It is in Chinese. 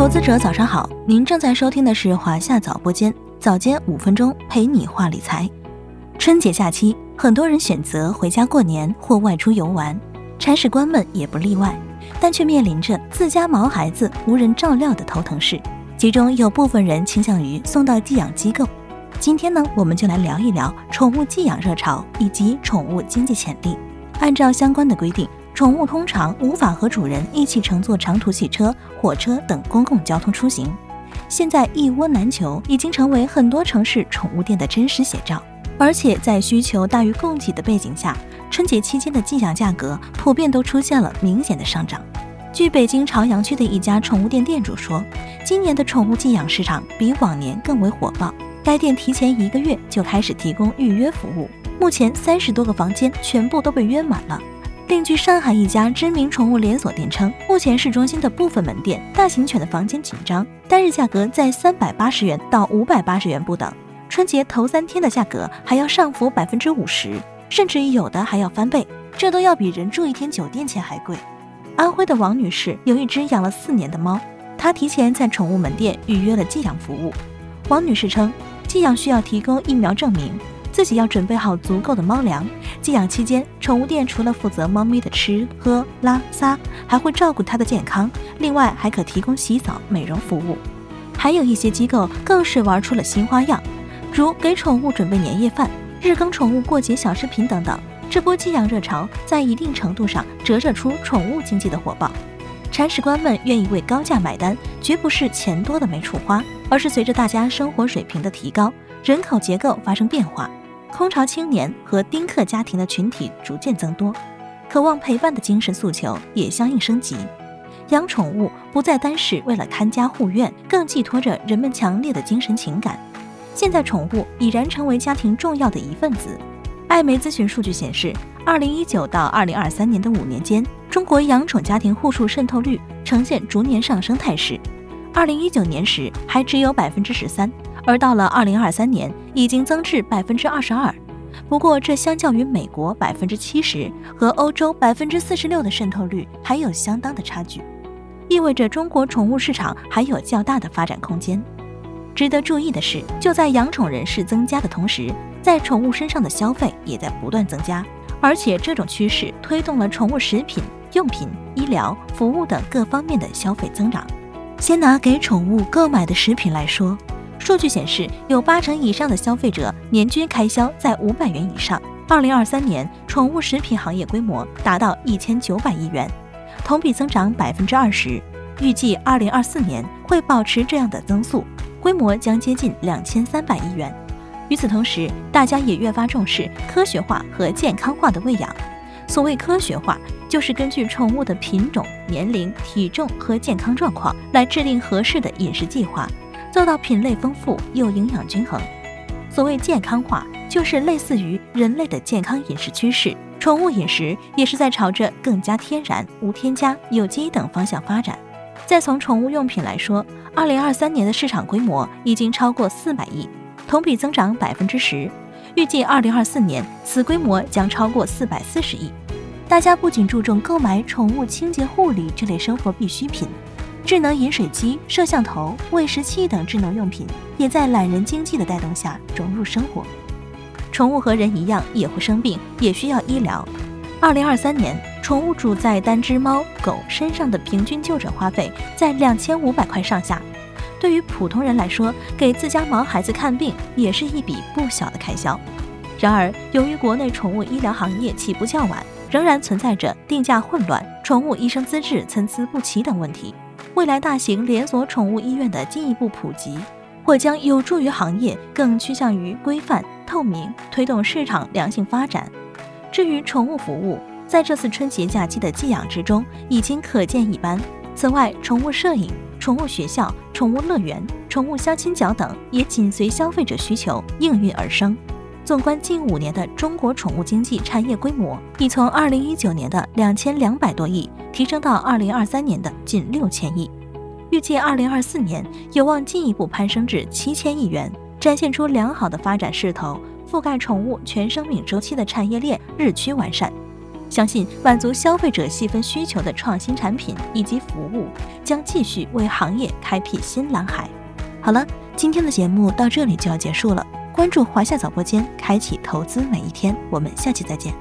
投资者早上好，您正在收听的是华夏早播间，早间五分钟陪你话理财。春节假期，很多人选择回家过年或外出游玩，铲屎官们也不例外，但却面临着自家毛孩子无人照料的头疼事。其中有部分人倾向于送到寄养机构。今天呢，我们就来聊一聊宠物寄养热潮以及宠物经济潜力。按照相关的规定。宠物通常无法和主人一起乘坐长途汽车、火车等公共交通出行。现在一窝难求已经成为很多城市宠物店的真实写照。而且在需求大于供给的背景下，春节期间的寄养价格普遍都出现了明显的上涨。据北京朝阳区的一家宠物店店主说，今年的宠物寄养市场比往年更为火爆。该店提前一个月就开始提供预约服务，目前三十多个房间全部都被约满了。另据上海一家知名宠物连锁店称，目前市中心的部分门店大型犬的房间紧张，单日价格在三百八十元到五百八十元不等。春节头三天的价格还要上浮百分之五十，甚至有的还要翻倍，这都要比人住一天酒店钱还贵。安徽的王女士有一只养了四年的猫，她提前在宠物门店预约了寄养服务。王女士称，寄养需要提供疫苗证明。自己要准备好足够的猫粮。寄养期间，宠物店除了负责猫咪的吃喝拉撒，还会照顾它的健康，另外还可提供洗澡、美容服务。还有一些机构更是玩出了新花样，如给宠物准备年夜饭、日更宠物过节小饰品等等。这波寄养热潮在一定程度上折射出宠物经济的火爆。铲屎官们愿意为高价买单，绝不是钱多的没处花，而是随着大家生活水平的提高，人口结构发生变化。空巢青年和丁克家庭的群体逐渐增多，渴望陪伴的精神诉求也相应升级。养宠物不再单是为了看家护院，更寄托着人们强烈的精神情感。现在，宠物已然成为家庭重要的一份子。艾媒咨询数据显示，二零一九到二零二三年的五年间，中国养宠家庭户数渗透率呈现逐年上升态势。二零一九年时还只有百分之十三。而到了二零二三年，已经增至百分之二十二。不过，这相较于美国百分之七十和欧洲百分之四十六的渗透率，还有相当的差距，意味着中国宠物市场还有较大的发展空间。值得注意的是，就在养宠人士增加的同时，在宠物身上的消费也在不断增加，而且这种趋势推动了宠物食品、用品、医疗服务等各方面的消费增长。先拿给宠物购买的食品来说。数据显示，有八成以上的消费者年均开销在五百元以上。二零二三年，宠物食品行业规模达到一千九百亿元，同比增长百分之二十。预计二零二四年会保持这样的增速，规模将接近两千三百亿元。与此同时，大家也越发重视科学化和健康化的喂养。所谓科学化，就是根据宠物的品种、年龄、体重和健康状况来制定合适的饮食计划。做到品类丰富又营养均衡。所谓健康化，就是类似于人类的健康饮食趋势，宠物饮食也是在朝着更加天然、无添加、有机等方向发展。再从宠物用品来说，二零二三年的市场规模已经超过四百亿，同比增长百分之十。预计二零二四年此规模将超过四百四十亿。大家不仅注重购买宠物清洁护理这类生活必需品。智能饮水机、摄像头、喂食器等智能用品也在懒人经济的带动下融入生活。宠物和人一样也会生病，也需要医疗。二零二三年，宠物主在单只猫狗身上的平均就诊花费在两千五百块上下。对于普通人来说，给自家毛孩子看病也是一笔不小的开销。然而，由于国内宠物医疗行业起步较晚，仍然存在着定价混乱、宠物医生资质参差不齐等问题。未来大型连锁宠物医院的进一步普及，或将有助于行业更趋向于规范、透明，推动市场良性发展。至于宠物服务，在这次春节假期的寄养之中已经可见一斑。此外，宠物摄影、宠物学校、宠物乐园、宠物相亲角等也紧随消费者需求应运而生。纵观近五年的中国宠物经济产业规模，已从二零一九年的两千两百多亿提升到二零二三年的近六千亿，预计二零二四年有望进一步攀升至七千亿元，展现出良好的发展势头。覆盖宠物全生命周期的产业链日趋完善，相信满足消费者细分需求的创新产品以及服务，将。将继续为行业开辟新蓝海。好了，今天的节目到这里就要结束了。关注华夏早播间，开启投资每一天。我们下期再见。